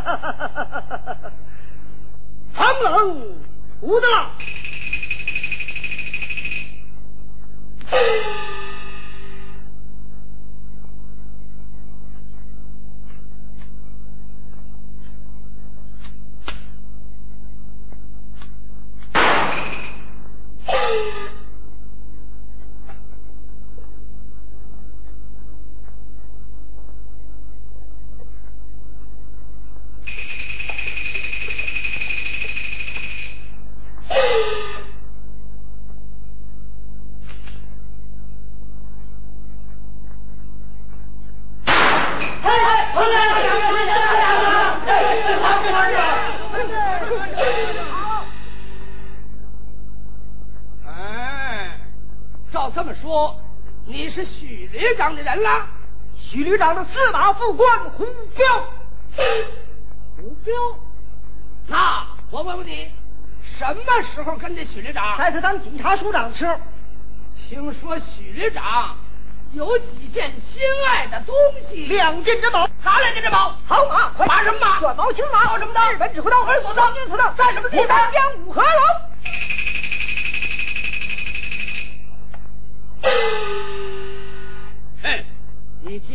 哈哈哈哈哈哈！寒冷，无得了。人了，许旅长的司马副官胡彪。胡彪，那我问问你，什么时候跟着许旅长？在他当警察署长的时候。听说许旅长有几件心爱的东西，两件珍宝。哪两件珍宝？好马，快马什么马？转毛青马。刀什么刀？日本指挥刀，儿所藏，宁此刀，在什么地方？江五合楼。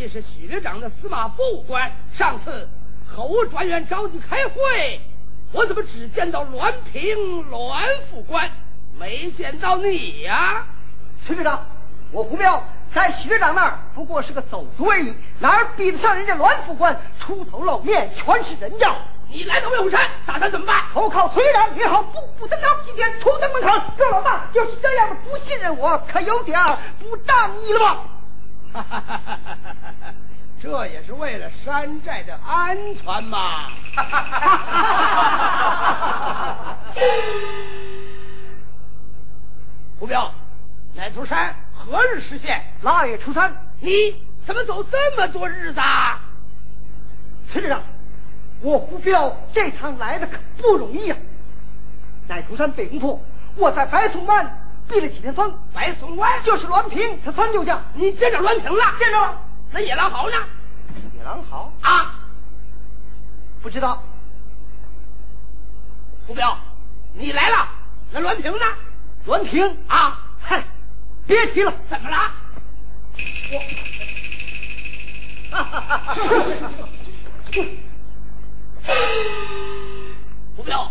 是许旅长的司马副官，上次侯专员召集开会，我怎么只见到栾平栾副官，没见到你呀？崔旅长，我胡彪在许旅长那儿不过是个走卒而已，哪儿比得上人家栾副官出头露面，全是人妖。你来到魏虎山，打算怎么办？投靠崔旅长也好，步步登高。今天初登门槛，这老大就是这样的不信任我，可有点不仗义了吧？哈哈哈哈哈！这也是为了山寨的安全嘛！哈哈哈哈哈！胡彪，那座山何日实现？腊月初三。你怎么走这么多日子啊？崔旅长，我胡彪这趟来的可不容易啊！奶头山被攻破，我在白松湾。避了几天风，白松官就是栾平他三舅家。你见着栾平了？见着了。那野狼嚎呢？野狼嚎啊，不知道。胡彪，你来了，那栾平呢？栾平啊，嗨，别提了。怎么了？我，哈哈哈哈哈！胡彪，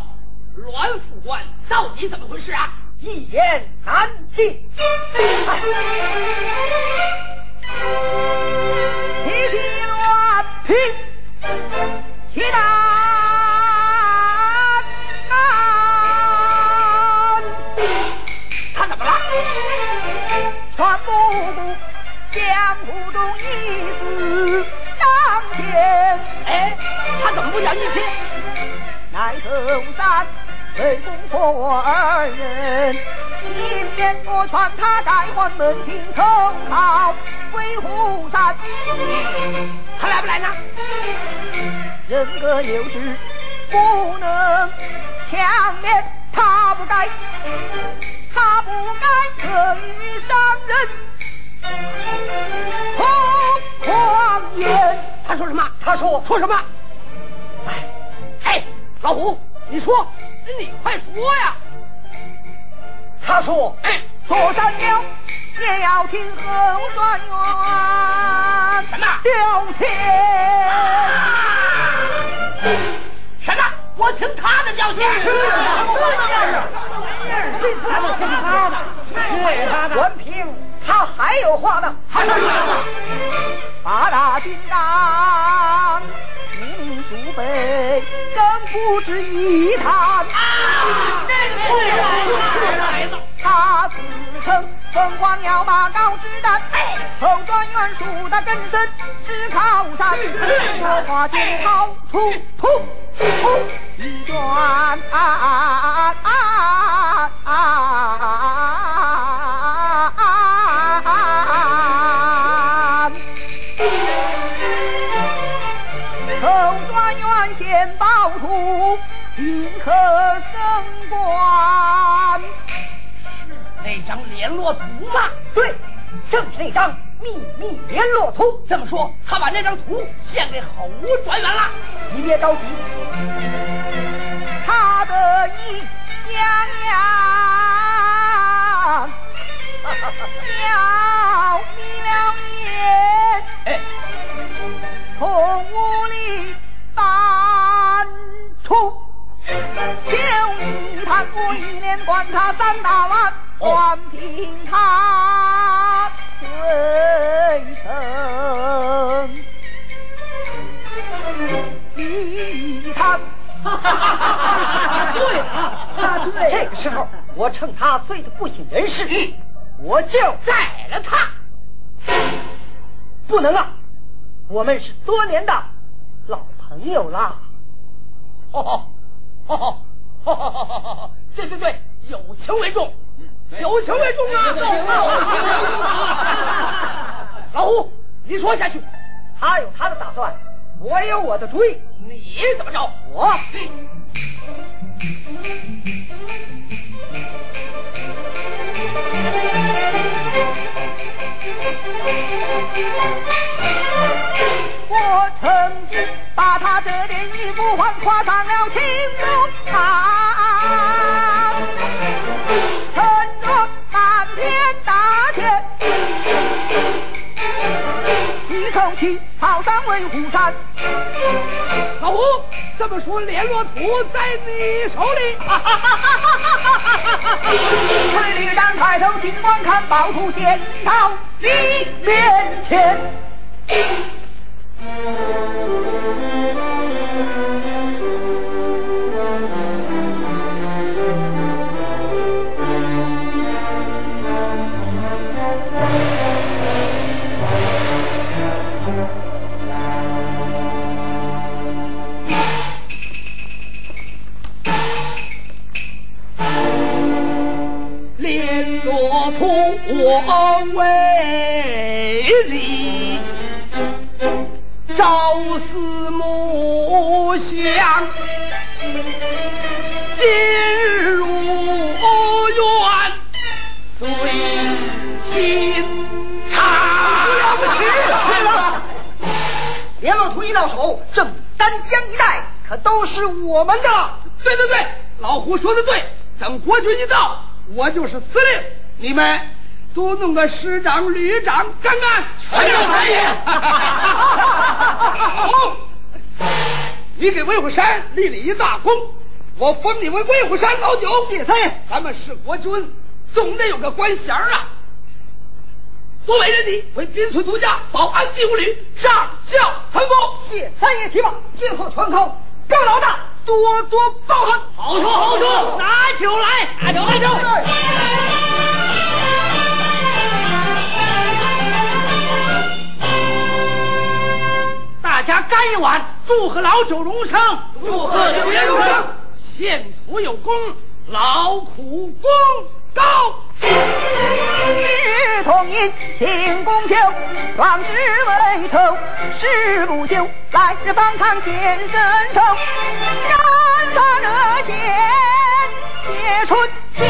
栾副官到底怎么回事啊？一言难尽。提起乱平，岂难他怎么了？全不顾江湖中义字当前。哎，他怎么不讲义气？乃头山。为攻破我二人，今天我劝他改换门庭称号威虎山，他来不来呢？人格有志不能强勉，他不该，他不该恶语伤人，空狂言。他说什么？他说说什么？哎，哎，老虎，你说，你快说呀！他说，哎，坐山雕也要听后转员什么调遣。什么？我听他的调遣。咱们听他的，对他的。文平他还有话呢，他说什么？八大金刚，无名鼠更不值一谈。啊，这个对了，来了。他自称凤凰鸟马高枝担，后转元数的根深是靠山，说话间掏出噗噗一卷啊！啊！啊！啊！升官。是那张联络图吗？对，正是那张秘密联络图。这么说，他把那张图献给侯专员了。你别着急，他的姨娘娘笑眯了眼，哎，从屋里搬出，就一叹我一连管他三大碗，还凭他对称。一谈。对了，对这个时候，我趁他醉得不省人事，我就宰了他。不能啊！我们是多年的老朋友啦。哦哦哦哦哦！对对对，有情为重，有情为重啊！老胡，你说下去，他有他的打算，我有我的主意。你怎么着？我我曾经把他这件衣服还跨上了青龙堂，趁着满天大雪，一口气跑上威虎山。老胡，这么说联络图在你手里？崔旅长抬头尽管看，暴徒先到你面前。联络图我为你朝思暮想，今日如愿随心肠。了不起，队长！联络图一到手，这牡丹江一带可都是我们的了。对对对，老胡说的对，等国军一到，我就是司令，你们都弄个师长、旅长，干干全都可以。好，你给威虎山立了一大功，我封你为威虎山老九。谢三爷，咱们是国军，总得有个官衔儿啊。多委任你为滨村督驾，保安第五旅上校参谋。谢三爷提拔，今后全靠各位老大多多包涵。好说好说，拿酒来，拿酒拿酒。大家干一碗，祝贺老九荣升，祝贺九爷荣升。献土有功，劳苦功高。今。日同饮，庆功酒，壮志未酬，誓不休。来日方长显身手，燃发热血写春秋。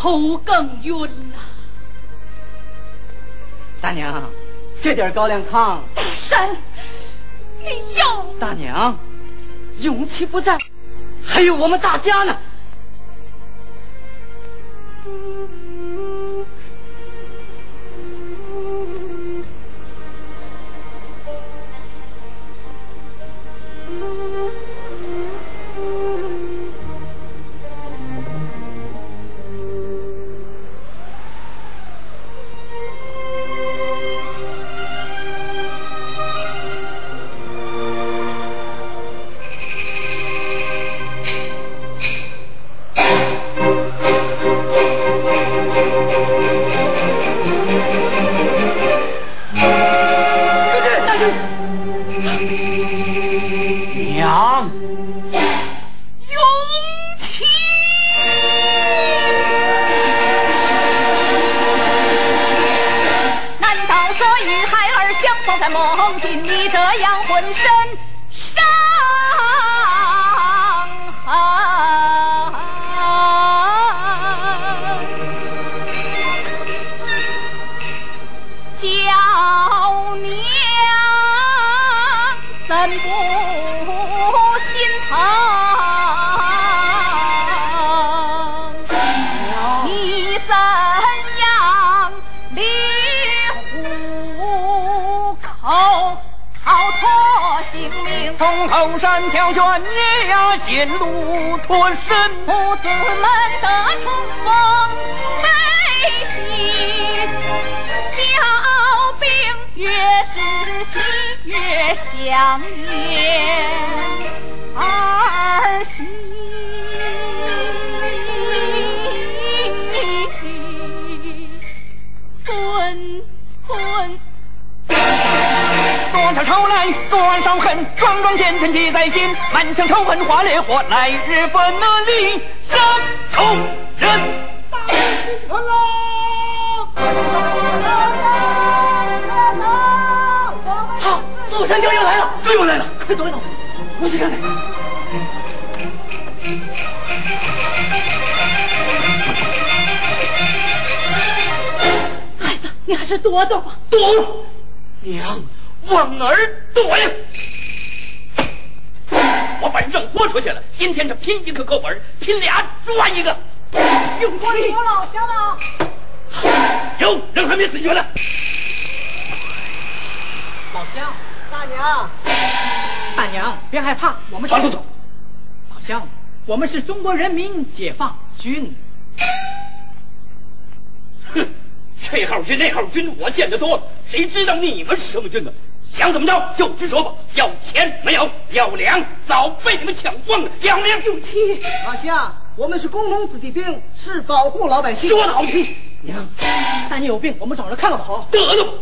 头更晕了。大娘，这点高粱糠。大山，你要？大娘，勇气不在，还有我们大家呢。前多少愁来多少恨，桩桩前尘记在心。满腔仇恨化烈火，来日分离山仇人。大兵团喽！好，左山雕又来了，追我来了，快躲一躲，我去看看。孩子，你还是躲躲吧。躲，娘。往哪儿躲呀？我把人豁出去了，今天是拼一个课本，拼俩抓一个。勇气！有老乡吗？有人还没死绝呢。老乡，大娘，大娘别害怕，我们是。老乡，我们是中国人民解放军。哼，这号军那号军我见得多了，谁知道你们是什么军呢？想怎么着就直说吧，要钱没有，要粮早被你们抢光了，要命！永琪，老乡，我们是工农子弟兵，是保护老百姓。说的好听，娘，大娘有病，我们找人看看好。得了吧。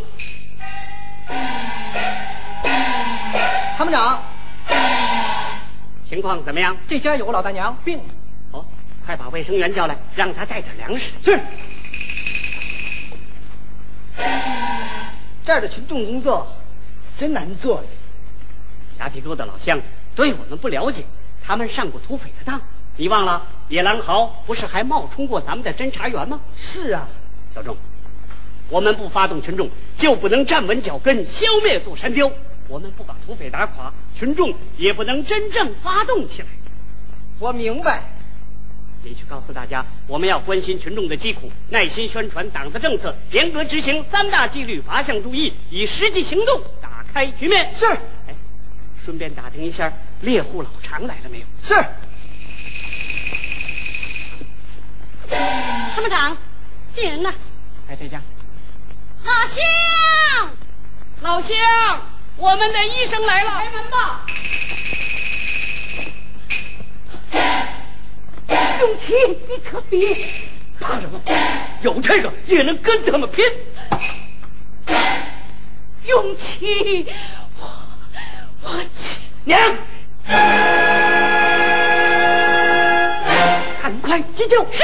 参谋长，情况怎么样？这家有个老大娘病了。哦，快把卫生员叫来，让他带点粮食。是。这儿的群众工作真难做呀。夹皮沟的老乡对我们不了解，他们上过土匪的当。你忘了野狼豪不是还冒充过咱们的侦查员吗？是啊，小钟，我们不发动群众，就不能站稳脚跟，消灭座山雕。我们不把土匪打垮，群众也不能真正发动起来。我明白。你去告诉大家，我们要关心群众的疾苦，耐心宣传党的政策，严格执行三大纪律八项注意，以实际行动打开局面。是。哎，顺便打听一下猎户老常来了没有？是。参谋长，病人呢？在这家。老乡，老乡，我们的医生来了，开门吧。永琪，你可别怕什么？有这个也能跟他们拼。永琪，我我去娘，赶快急救。是。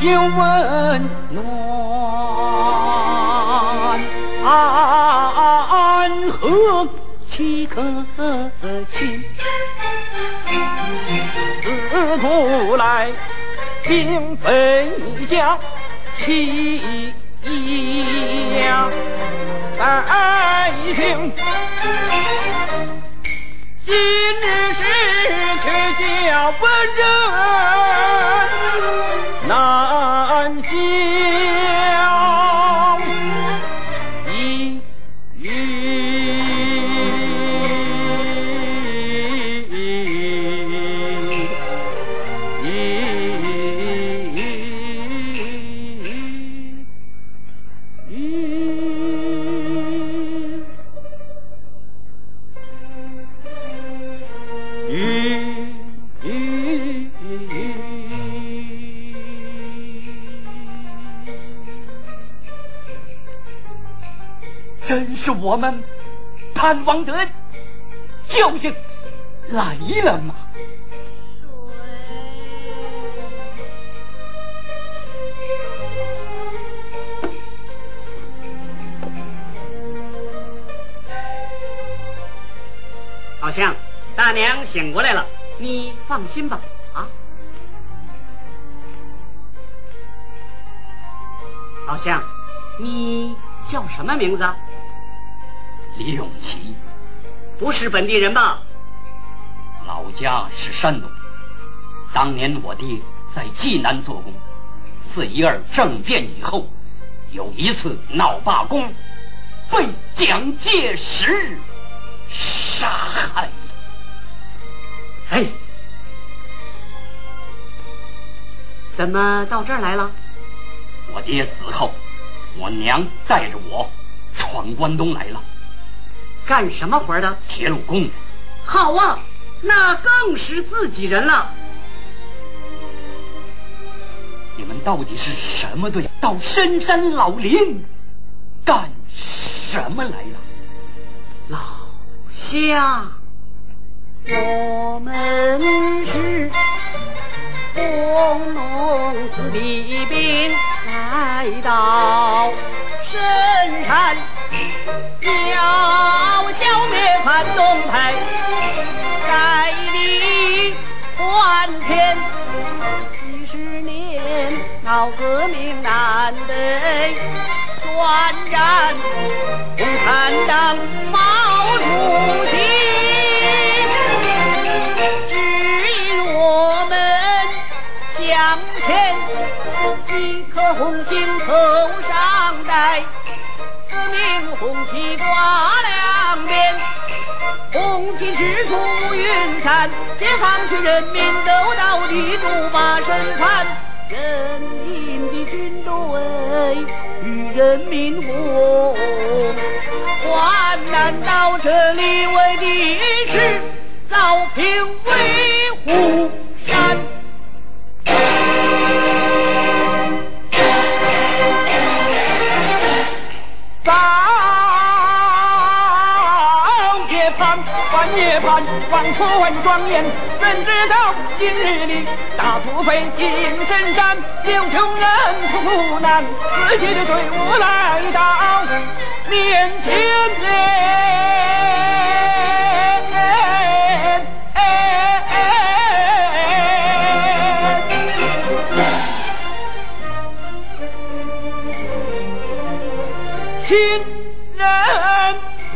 有温暖，安和岂可亲？自古来并非家，欺压百姓。今日是却叫文人难消。我们盼望的救星来了吗？好像大娘醒过来了，你放心吧。啊，老乡，你叫什么名字？李永琪，不是本地人吧？老家是山东。当年我爹在济南做工，四一二政变以后，有一次闹罢工，被蒋介石杀害。哎，怎么到这儿来了？我爹死后，我娘带着我闯关东来了。干什么活的？铁路工人。好啊，那更是自己人了。你们到底是什么队？到深山老林干什么来了？老乡，我们是工农子弟兵，来到深山，要消灭反动派，改立换天。几十年闹革命南北转战，共产党毛主席向前，一颗红心头上戴，革命红旗挂两边。红旗直出云山，解放区人民都到地主把审判，人民的军队与人民共患难到这里为的是扫平威虎山。早也盼，晚也盼，望出问双眼，怎知道今日里大土匪进深山，救穷人苦难，自己的队伍来到面前亲人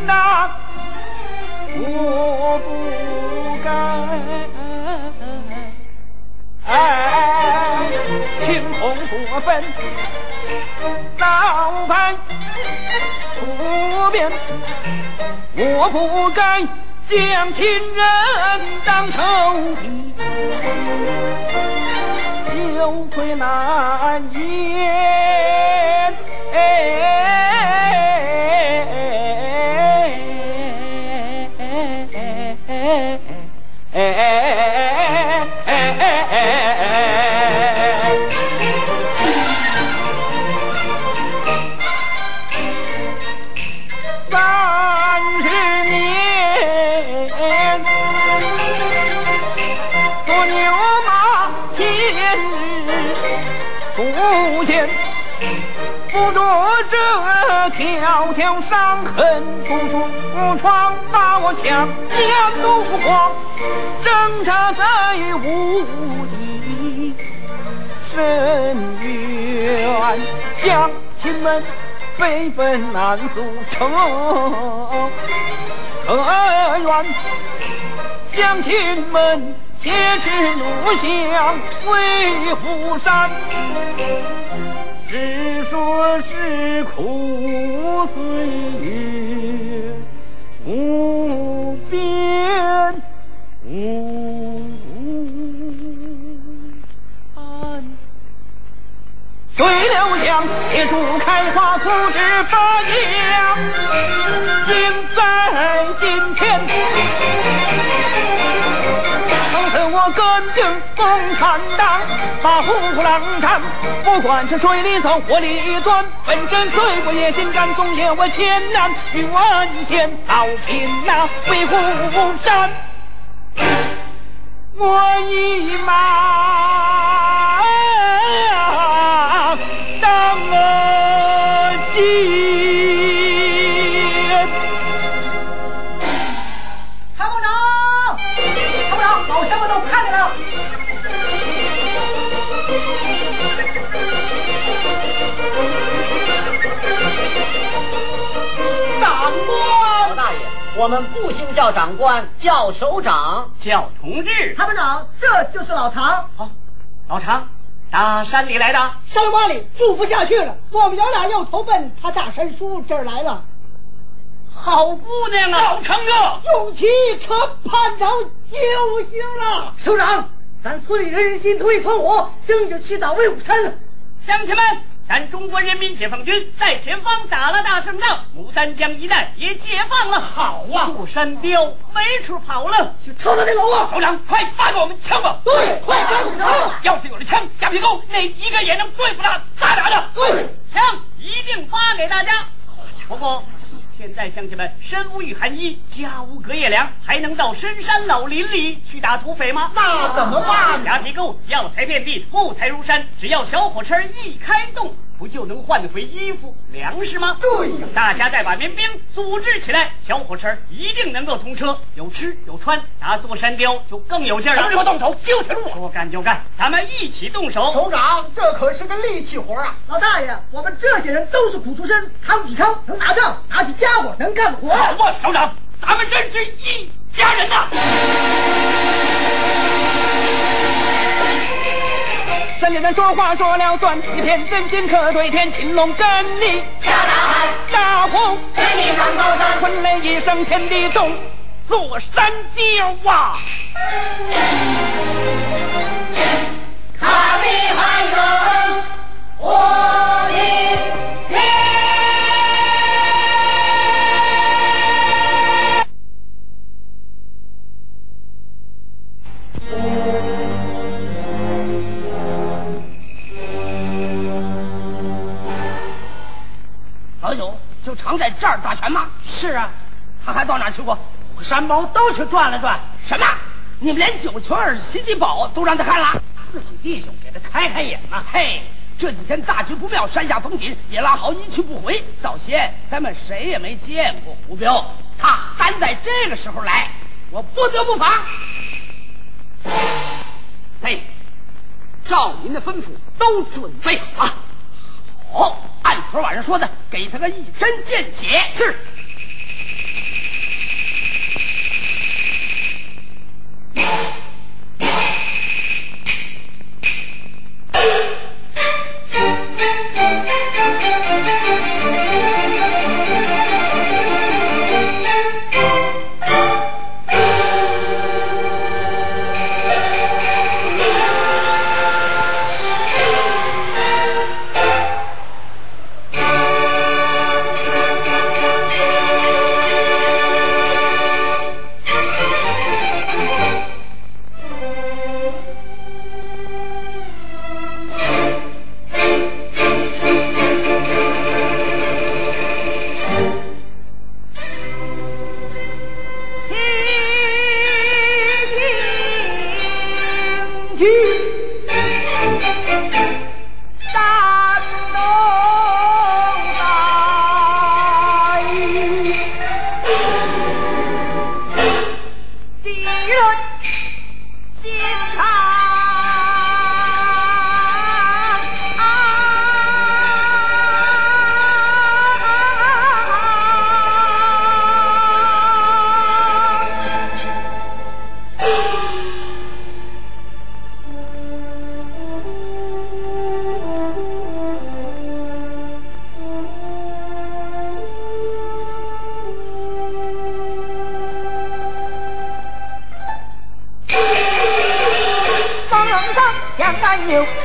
呐，我不该青红过分，造反不便，我不该将亲人当仇敌，羞愧难言。三 é, é, 着这条条伤痕，处处疮把我强颜怒光，挣扎在无底深渊。乡亲们非分难阻城冤，乡亲们切齿怒向威虎山。只说是苦岁月无边无岸。随流江，铁树开花，枯枝发芽，尽在今天。我跟定共产党，把虎虎狼战，不管是水里走，火里钻，本真最不野心，战总也我千难与万险，扫平那威虎山。我一马们不兴叫长官，叫首长，叫同志。参谋长，这就是老常。好，老常，打山里来的？山洼里住不下去了，我们爷俩又投奔他大山叔这儿来了。好姑娘啊，老常啊，永琪可盼到救星了。首长，咱村里人人心头一团火，争着去打魏武山了。乡亲们，咱中国人民解放军在前方打了大胜仗，牡丹江一带也解放了。好啊，座山雕没处跑了，去抄他的楼啊！首长，快发给我们枪吧！对，快发我们枪！要是有了枪，夹皮沟哪一个也能对付他？咋打的？对，枪一定发给大家。不过。现在乡亲们身无御寒衣，家无隔夜粮，还能到深山老林里去打土匪吗？那怎么办？夹皮沟药材遍地，木材如山，只要小火车一开动，不就能换回衣服、粮食吗？对呀，大家再把民兵组织起来，小火车一定能够通车，有吃有穿，打座山雕就更有劲了。什么时候动手？就铁路。说干就干，咱们一起动手。首长，这可是个力气活啊！老大爷，我们这些人都是苦出身，扛起枪能打仗，拿起家伙能干活。好啊，首长，咱们真是一家人呐！山里人说话说了算，一片真金可对天，青龙跟你。下大海，大虎随你上高山，春雷一声天地动，坐山雕啊！他的汉人，我的常在这儿打拳吗？是啊，他还到哪儿去过？山包都去转了转。什么？你们连九泉二心机宝都让他看了？自己弟兄给他开开眼嘛。嘿，这几天大局不妙，山下风景，野拉好一去不回。早先咱们谁也没见过胡彪，他单在这个时候来，我不得不防。贼，照您的吩咐，都准备好了。好，按昨晚上说的，给他个一针见血。是。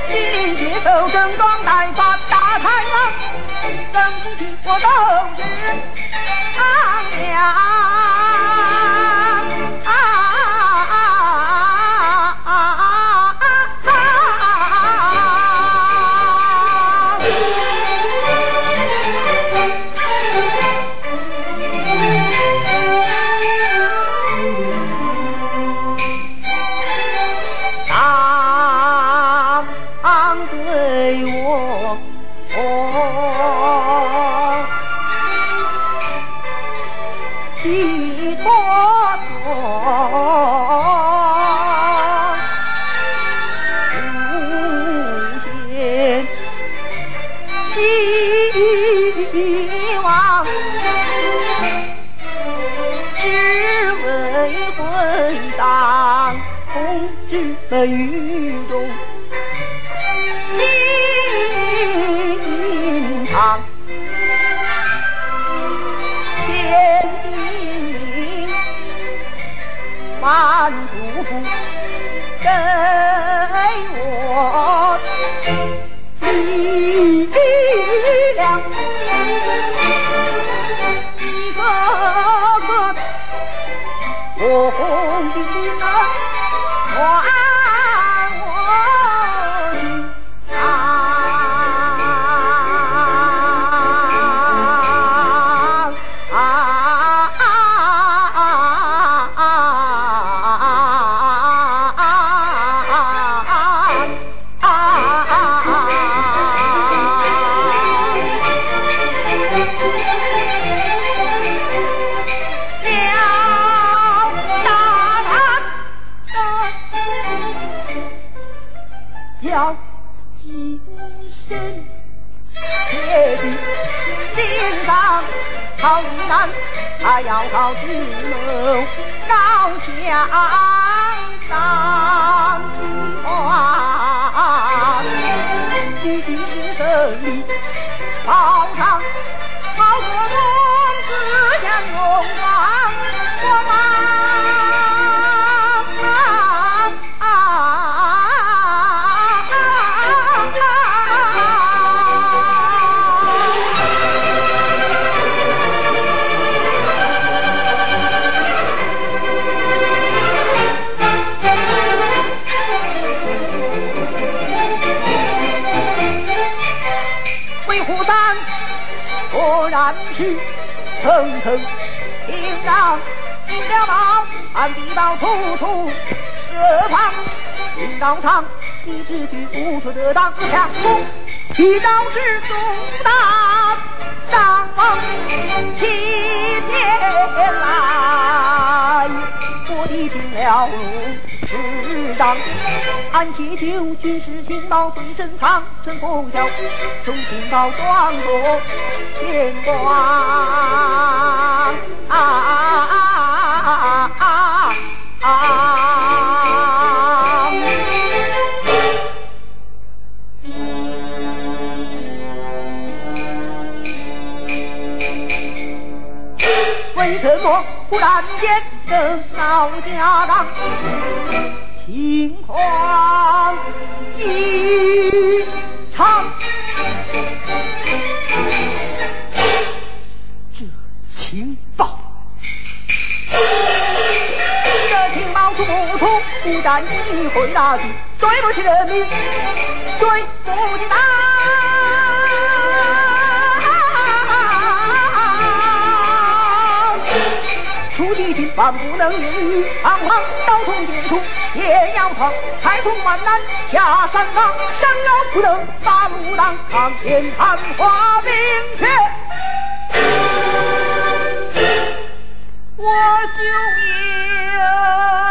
金鳞携手整装待发大财郎，争起去我都是昂扬。他，要靠智谋高墙上关，句句是胜利报偿，好个公子将勇往光层层屏障，进了道，按地道处处设防。领导上，你只去不出得当强攻，一招是中大上方七天来，我的进了入仗，俺祈求军师情报最深藏，陈凤霄从情报装作县官啊啊啊啊啊啊！为什么忽然间登上家当？情况异常。这情报，这情报出不出？不战机会打击，对不起人民，对不起党。出奇兵万不能言语堂皇，刀从剑出也要闯，开通万难下山岗，山腰不能把路挡，苍天看花明确。我就要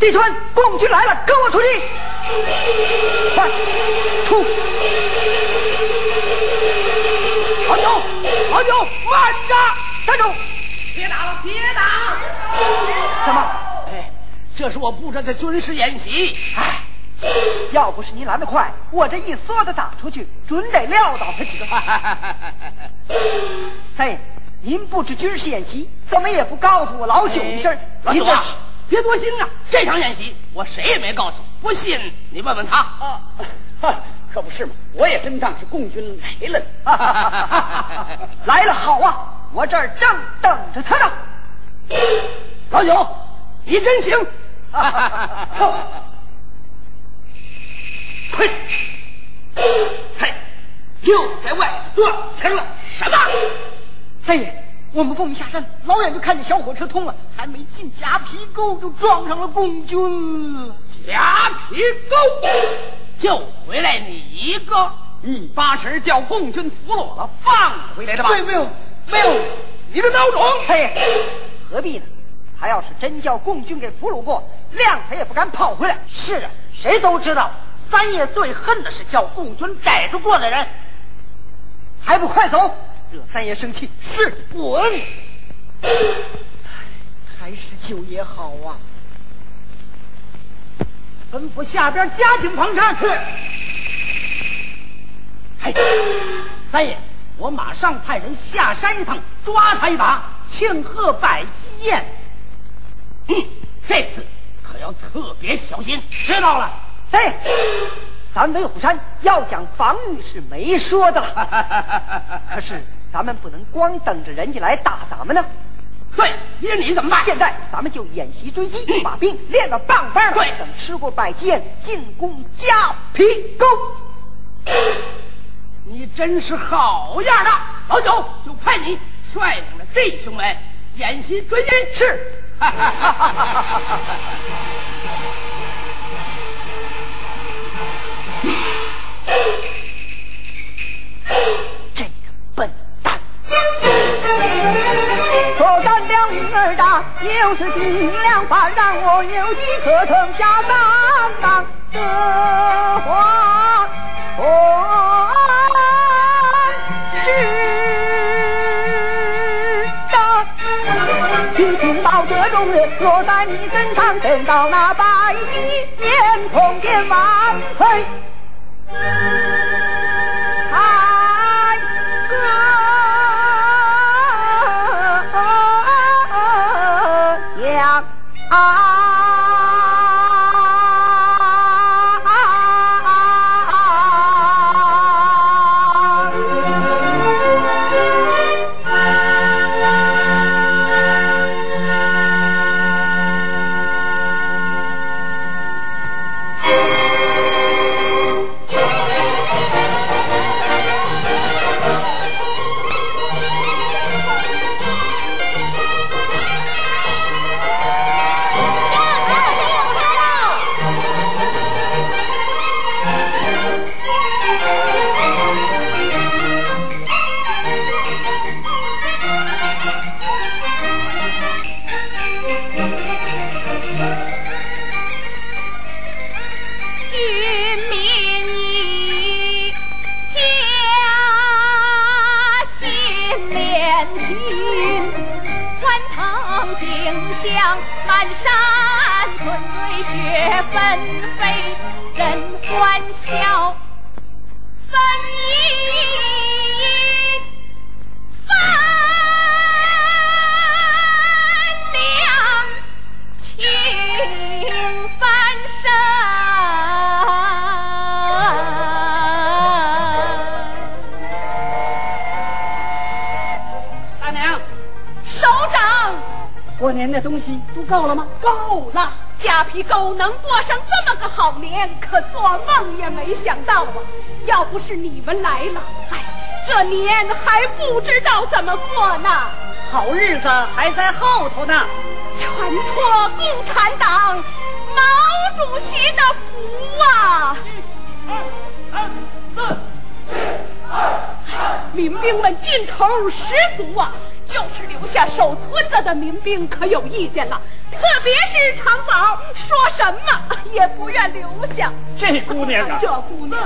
弟兄们，共军来了，跟我出击！快出！老九，老九，慢着，站住！别打了，别打！怎么？哎，这是我布置的军事演习。哎，要不是您拦得快，我这一梭子打出去，准得撂倒他几个。三爷，您布置军事演习，怎么也不告诉我老九一声？老九啊您这是，别多心呐，这场演习我谁也没告诉，不信你问问他。啊，可不是嘛，我也真当是共军来了呢。来了好啊，我这儿正等着他呢。老九，你真行。走，快！菜，又在外头撞墙了。什么？三爷，我们奉命下山，老远就看见小火车通了，还没进夹皮沟就撞上了共军了。夹皮沟，就回来你一个。你八成叫共军俘虏了，放回来的吧？对，没有，没有。你这孬种！三爷，何必呢？他要是真叫共军给俘虏过，谅他也不敢跑回来。是啊，谁都知道，三爷最恨的是叫共军逮住过的人。还不快走，惹三爷生气。是，滚！还是九爷好啊！吩咐下边加紧防查去。嘿，三爷，我马上派人下山一趟，抓他一把，庆贺百鸡宴。嗯，这次可要特别小心。知道了。三爷，咱威虎山要讲防御是没说的了，可是咱们不能光等着人家来打咱们呢。对，依着你怎么办？现在咱们就演习追击，嗯把兵练到棒棒的。对等吃过百箭，进攻夹皮沟。你真是好样的，老九就派你率领着弟兄们演习追击。是。蛋！可干了运儿大，又是几两法，让我有机可乘下三当的话，我知道。去情报这种人落在你身上，等到那百鸡宴，空见万岁。年的东西都够了吗？够了，夹皮沟能过上这么个好年，可做梦也没想到啊！要不是你们来了，哎，这年还不知道怎么过呢。好日子还在后头呢。全托共产党毛主席的福啊！一二三四，二好民兵们劲头十足啊！就是留下守村子的民兵可有意见了，特别是长宝，说什么 也不愿留下。这姑娘啊，这姑娘。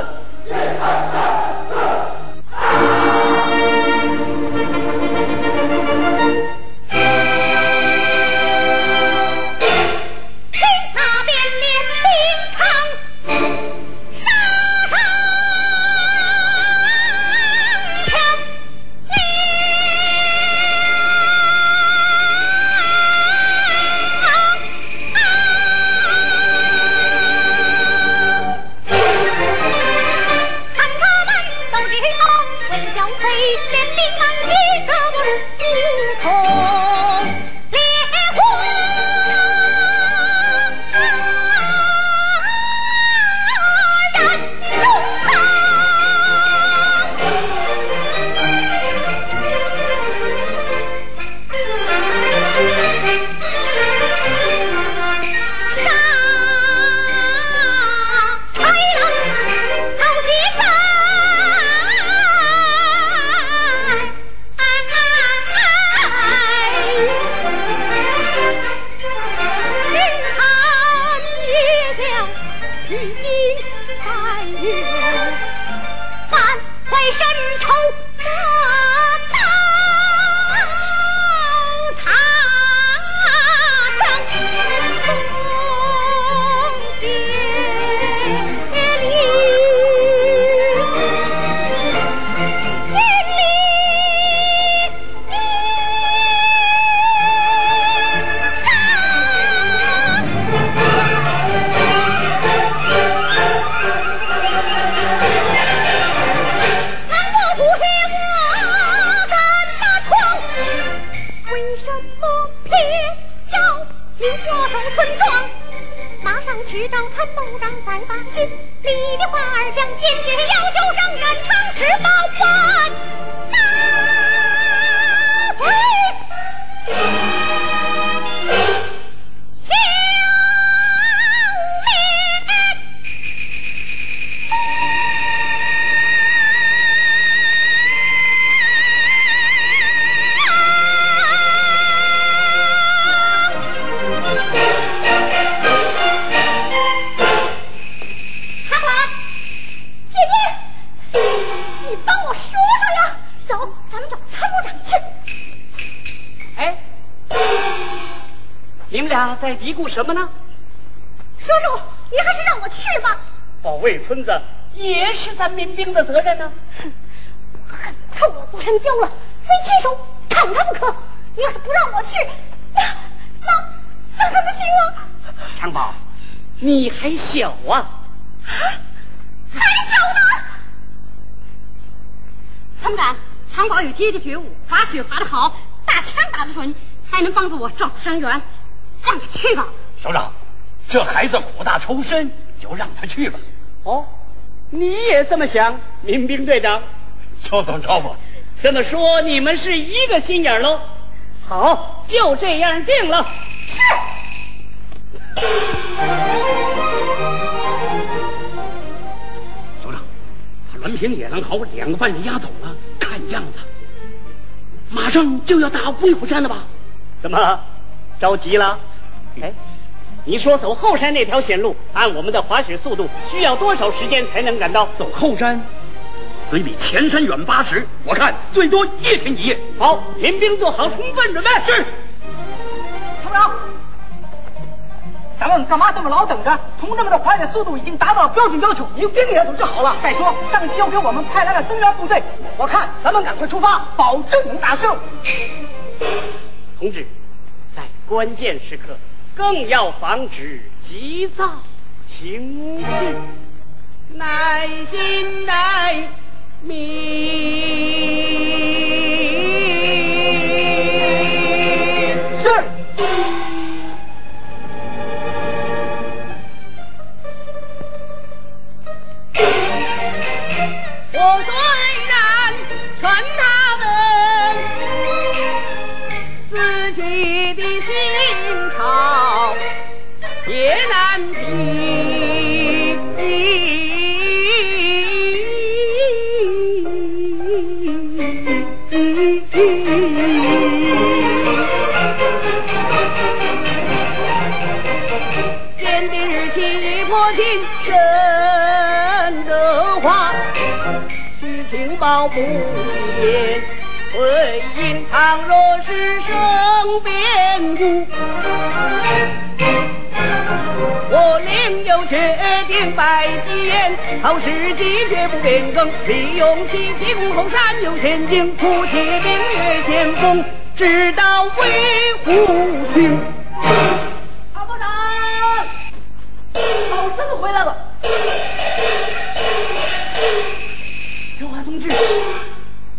三月，满怀深仇。都让在把心里的话儿讲坚决要求上战场吃饱饭在嘀咕什么呢？叔叔，你还是让我去吧。保卫村子也是咱民兵的责任呢。哼，我恨臭了祖山雕了，非亲手砍他不可。你要是不让我去，那那那可不行啊。长宝，你还小啊。还小呢。参谋长，长宝有阶级觉悟，滑雪滑得好，打枪打得准，还能帮助我照顾伤员。让他去吧，首长，这孩子苦大仇深，就让他去吧。哦，你也这么想，民兵队长？就这么着吧。这么说，你们是一个心眼喽？好，就这样定了。是。首长，把栾平、野狼豪两个犯人押走了，看样子马上就要打威虎山了吧？怎么着急了？哎，你说走后山那条险路，按我们的滑雪速度，需要多少时间才能赶到？走后山，虽比前山远八十，我看最多一天一夜。好，民兵做好充分准备。是。参谋长，咱们干嘛这么老等着？同志们的滑雪速度已经达到了标准要求，民兵也组织好了。再说，上级又给我们派来了增援部队，我看咱们赶快出发，保证能打胜。同志，在关键时刻。更要防止急躁情绪，耐心待命。是。我虽然全台。急的心潮也难平。见定日期已过尽，任德华虚情貌不言。回音倘若是生变故。我另有决定百计言，好时机绝不变更，利用其提供后山有险境，出且兵越先锋，直到威虎亭。参谋长，老身子回来了。刘华同志，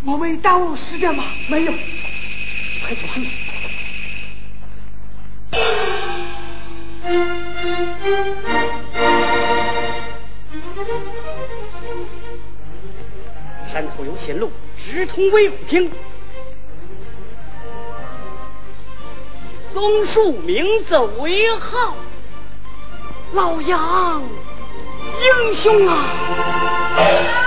我没耽误时间吧？没有，快去休息。山头有险路，直通威虎厅。松树名字为号，老杨英雄啊！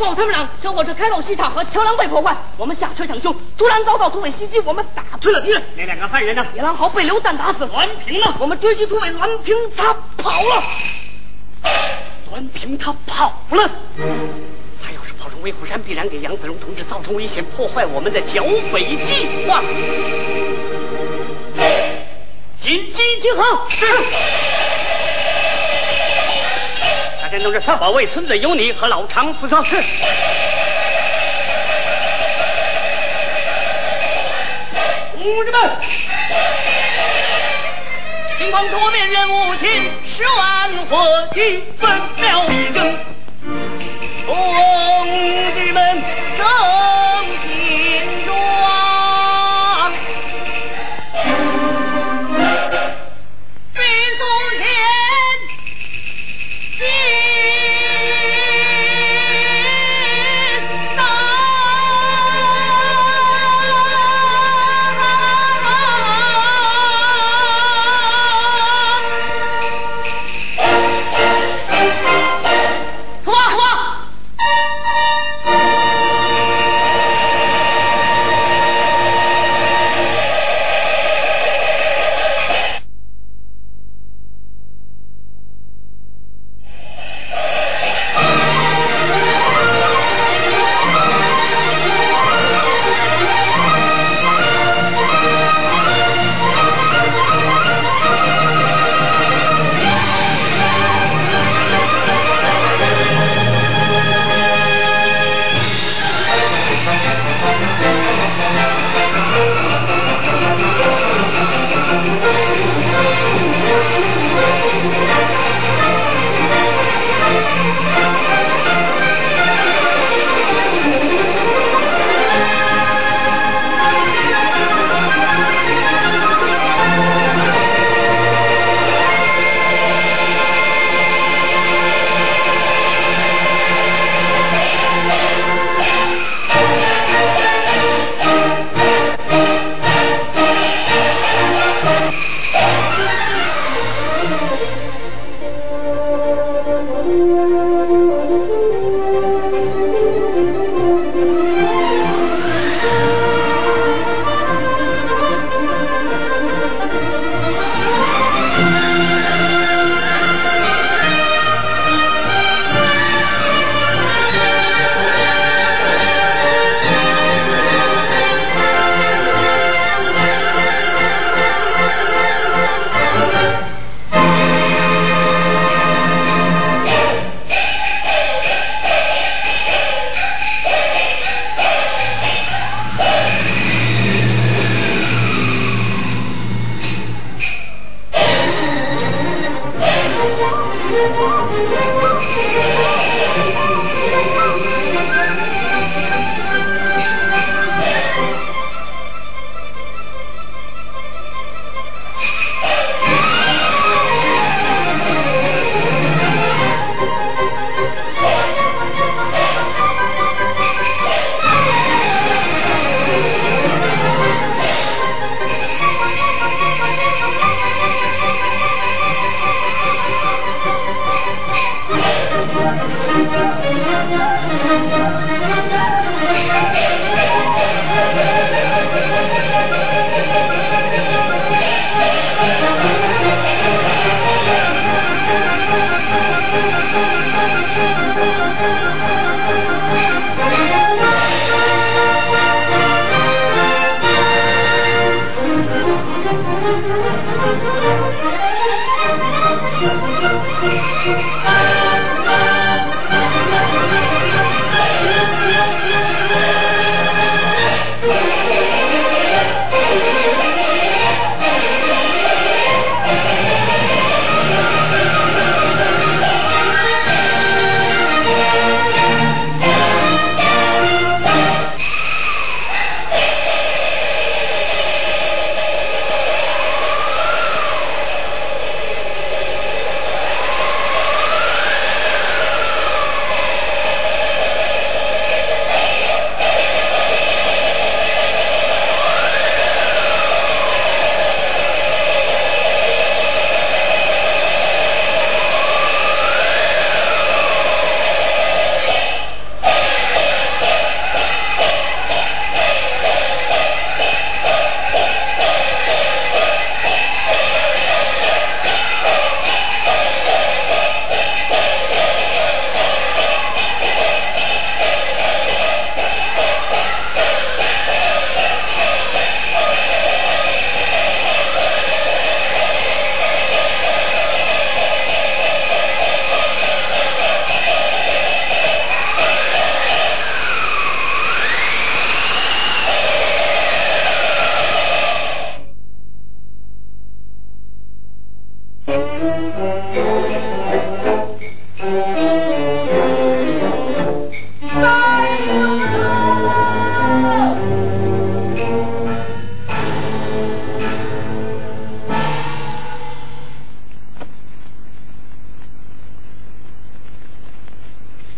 报参谋长，小火车开到西岔河，桥梁被破坏，我们下车抢修，突然遭到土匪袭击，我们打退了敌人。那两个犯人呢？野狼豪被榴弹打死，栾平呢？我们追击土匪栾平，他跑了。栾平他跑了。他要是跑上威虎山，必然给杨子荣同志造成危险，破坏我们的剿匪计划。紧急集合！是。大家同志，保卫村子有你和老常负责。是。同志们，情况多变，任务轻，十万火急，分秒必争。同志们，正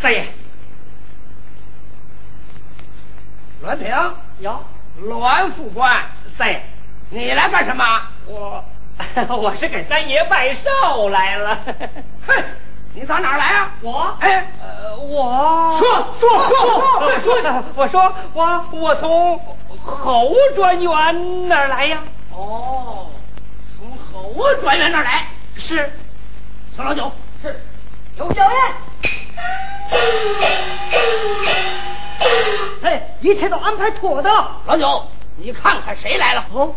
三爷，栾平，哟，栾副官，三爷，你来干什么？我 我是给三爷拜寿来了。嘿，你打哪儿来啊？我哎，呃，我说说说说说，我说我我从侯专员那儿来呀。哦，从侯专员那儿来，是，请老九。是，有小人。哎，一切都安排妥当了。老九，你看看谁来了？哦，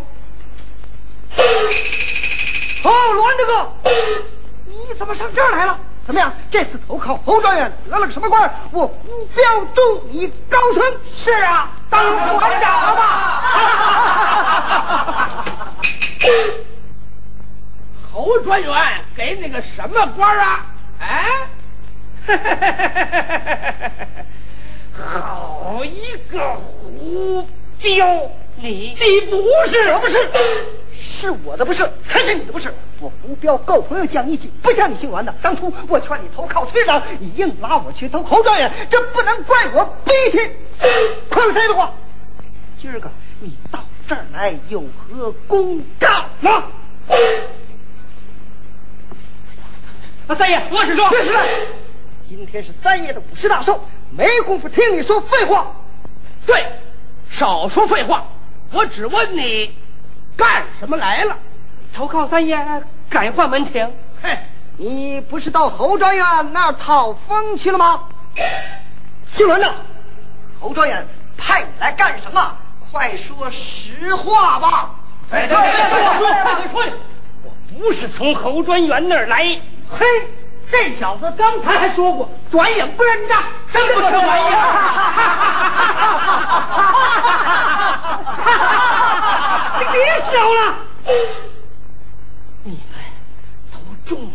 哦，栾大哥，你怎么上这儿来了？怎么样？这次投靠侯专员得了个什么官？我吴彪祝你高升。是啊，当团长吧。侯专员给你个什么官啊？哎，好一个胡彪！你你不是我不是，是我的不是，还是你的不是？我胡彪够朋友讲义气，不像你姓栾的。当初我劝你投靠村长，你硬拉我去投侯状元，这不能怪我逼气。亏谁的话？今儿个你到这儿来有何公告呢？啊，三爷，我是说，别是来，今天是三爷的五十大寿，没工夫听你说废话。对，少说废话，我只问你干什么来了？投靠三爷，改换门庭。嘿，你不是到侯专员那儿讨封去了吗？姓栾的，侯专员派你来干什么？快说实话吧！哎对对对，我说，我说，我不是从侯专员那儿来。嘿，这小子刚才还说过，转眼不认账，真不是玩意儿！你别笑了，你们都中了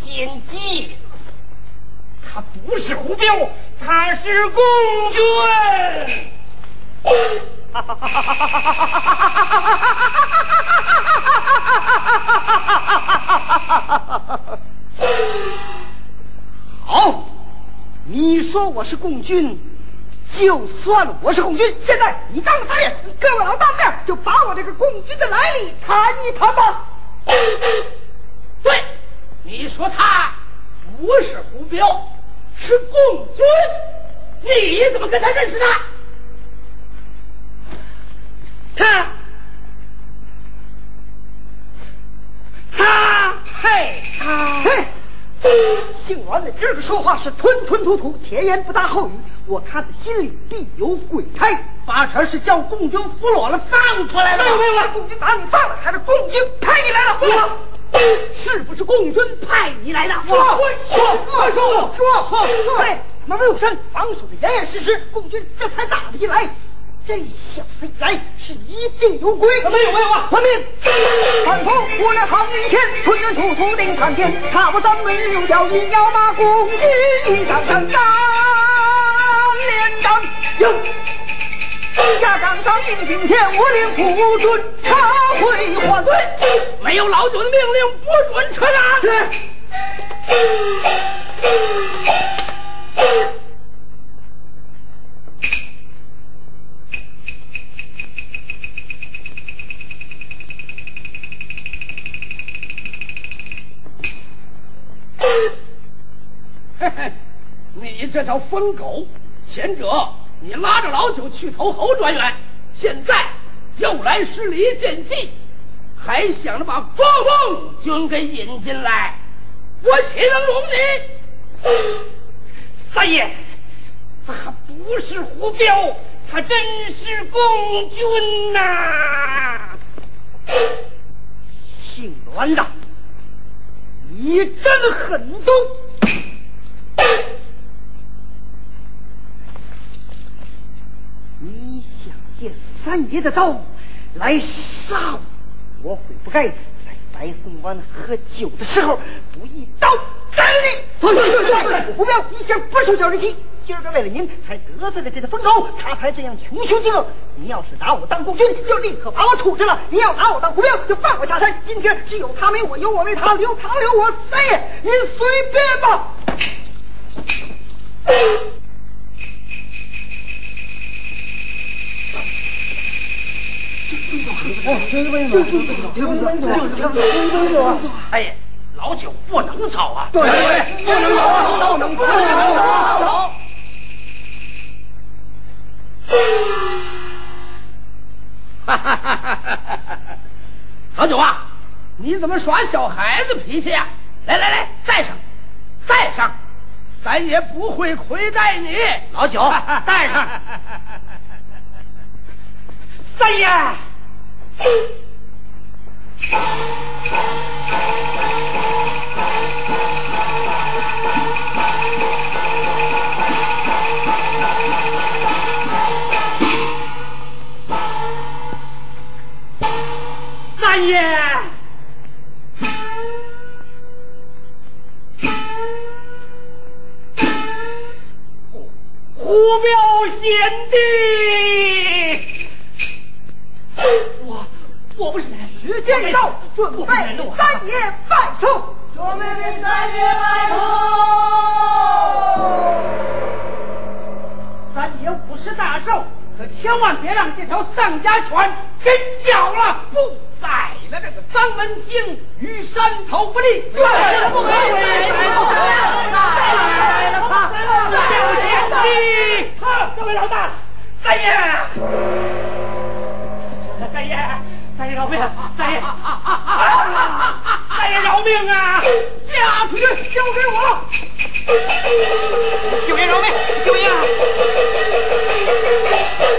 奸计。他不是胡彪，他是公爵。好，你说我是共军，就算我是共军。现在你当三爷，各位老大面就把我这个共军的来历谈一谈吧。对，你说他不是胡彪，是共军。你怎么跟他认识的？他，他，嘿，他，嘿，姓王的今儿个说话是吞吞吐吐，前言不搭后语，我看他心里必有鬼胎。八成是叫共军俘虏了，放出来了。没有没有，是共军把你放了，还是共军派你来了？说，是不是共军派你来的？说说说说说说，对，门卫有山，防守的严严实实，共军这才打不进来。这小子一来是一定有鬼。没有没有啊！传命，反扑五两好一千，吞吞吐吐定苍天，踏不上门又叫阴要把共军一场场三连长有。下岗上应顶天，我令不准插回还对，没有老九的命令不准撤啊！是。嘿嘿，你这条疯狗！前者你拉着老九去投侯专员，现在又来施离间计，还想着把共军给引进来，我岂能容你？三爷，他不是胡彪，他真是共军呐！姓栾的，你真狠毒！借三爷的刀来杀我，我悔不该在白松湾喝酒的时候不一刀斩你。对对对对，胡彪一向不受小人欺，今儿个为了您才得罪了这个疯狗，他才这样穷凶极恶。您要是拿我当共军，就立刻把我处置了；您要拿我当胡彪，就放我下山。今天只有他没我，有我没他，留他留我，三爷您随便吧。哎呀，老九不能走啊！对，不能走，不能不能走。哈哈哈哈哈哈！老九啊，你怎么耍小孩子脾气呀？来来来，带上，带上，三爷不会亏待你。老九，带上。三爷。三爷，虎彪贤弟，我不是时间已到，准备三爷拜寿。准备三爷拜寿。三爷五十大寿，可千万别让这条丧家犬给搅了，不宰了这个丧门星与山头不利。对了，不可以宰了他，小贤弟，各位老大，三爷，三爷。三爷饶命！三爷，三爷饶命啊！嫁出去，交给我。九爷饶命！九爷，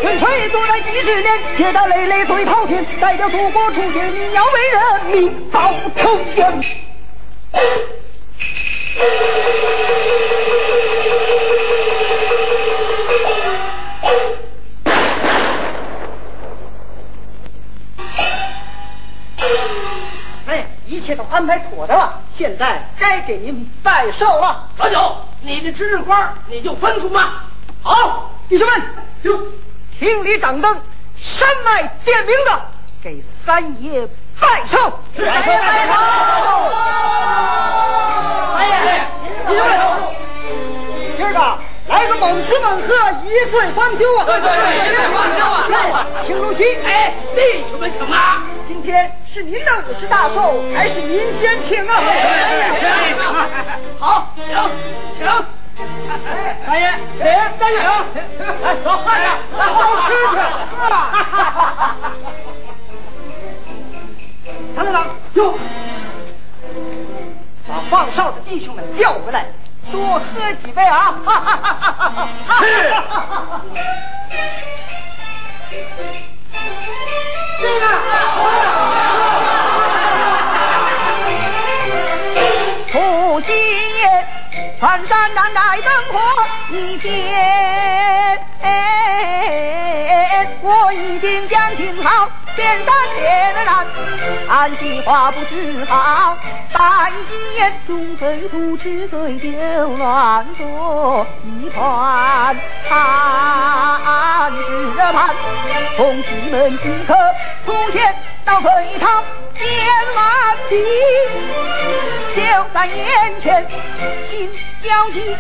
臣陪作战几十年，血打累累罪滔天，代表祖国出去，你要为人民报仇冤。一切都安排妥当了，现在该给您拜寿了。老九，你的值日官你就吩咐吧。好，弟兄们，就听里掌灯，山外点名的，给三爷拜寿。三爷拜寿。三爷，弟兄们，今儿个来个猛吃猛喝，一醉方休啊！对对对，一醉方休啊！请入席。哎，弟兄们请啊！今天是您的五十大寿，还是您先请啊？好，请请。哎大爷，请？大爷，来走，换上，来好吃去。参谋长，哟，把放哨的弟兄们叫回来，多喝几杯啊！是。对了，除夕夜，穿山南寨灯火一片，我已经讲清好。遍山铁的安心花不知好。百几眼中贼虎吃醉酒，乱作一团。是这盘，同志们即刻出现到会场，见万兵就在眼前，心焦急，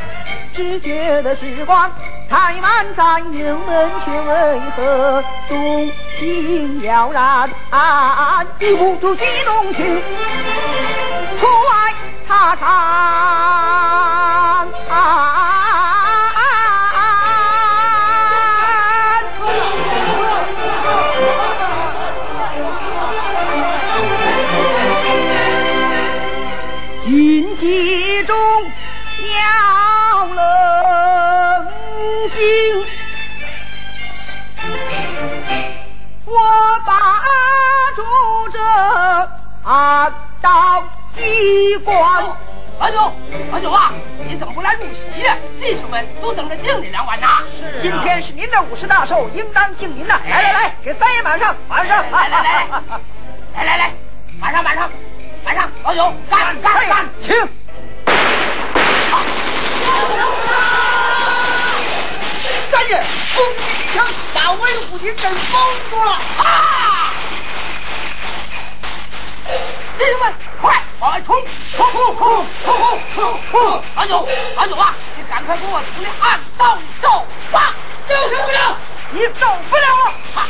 只觉得时光。太慢，战友们却为何动心了然？抵不住激动情，出外查看。暗道机关。阿九，阿九啊，你怎么不来入席呀？弟兄们都等着敬你两碗呢。是，今天是您的五十大寿，应当敬您的！来来来，给三爷满上，满上！来来来，来来来，满上满上，满上！老九，干干干，请。三爷，攻击机枪把威虎营给封住了！啊！弟兄们，快往外冲！冲冲冲冲冲冲！老九，老九啊，你赶快给我从那暗道走吧！就是不了，你走不了啊！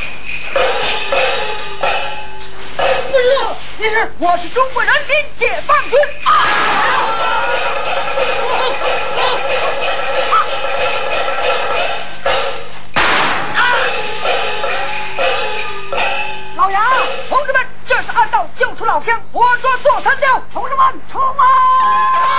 不知道你是？我是中国人民解放军。啊出老千活捉座山雕同志们冲啊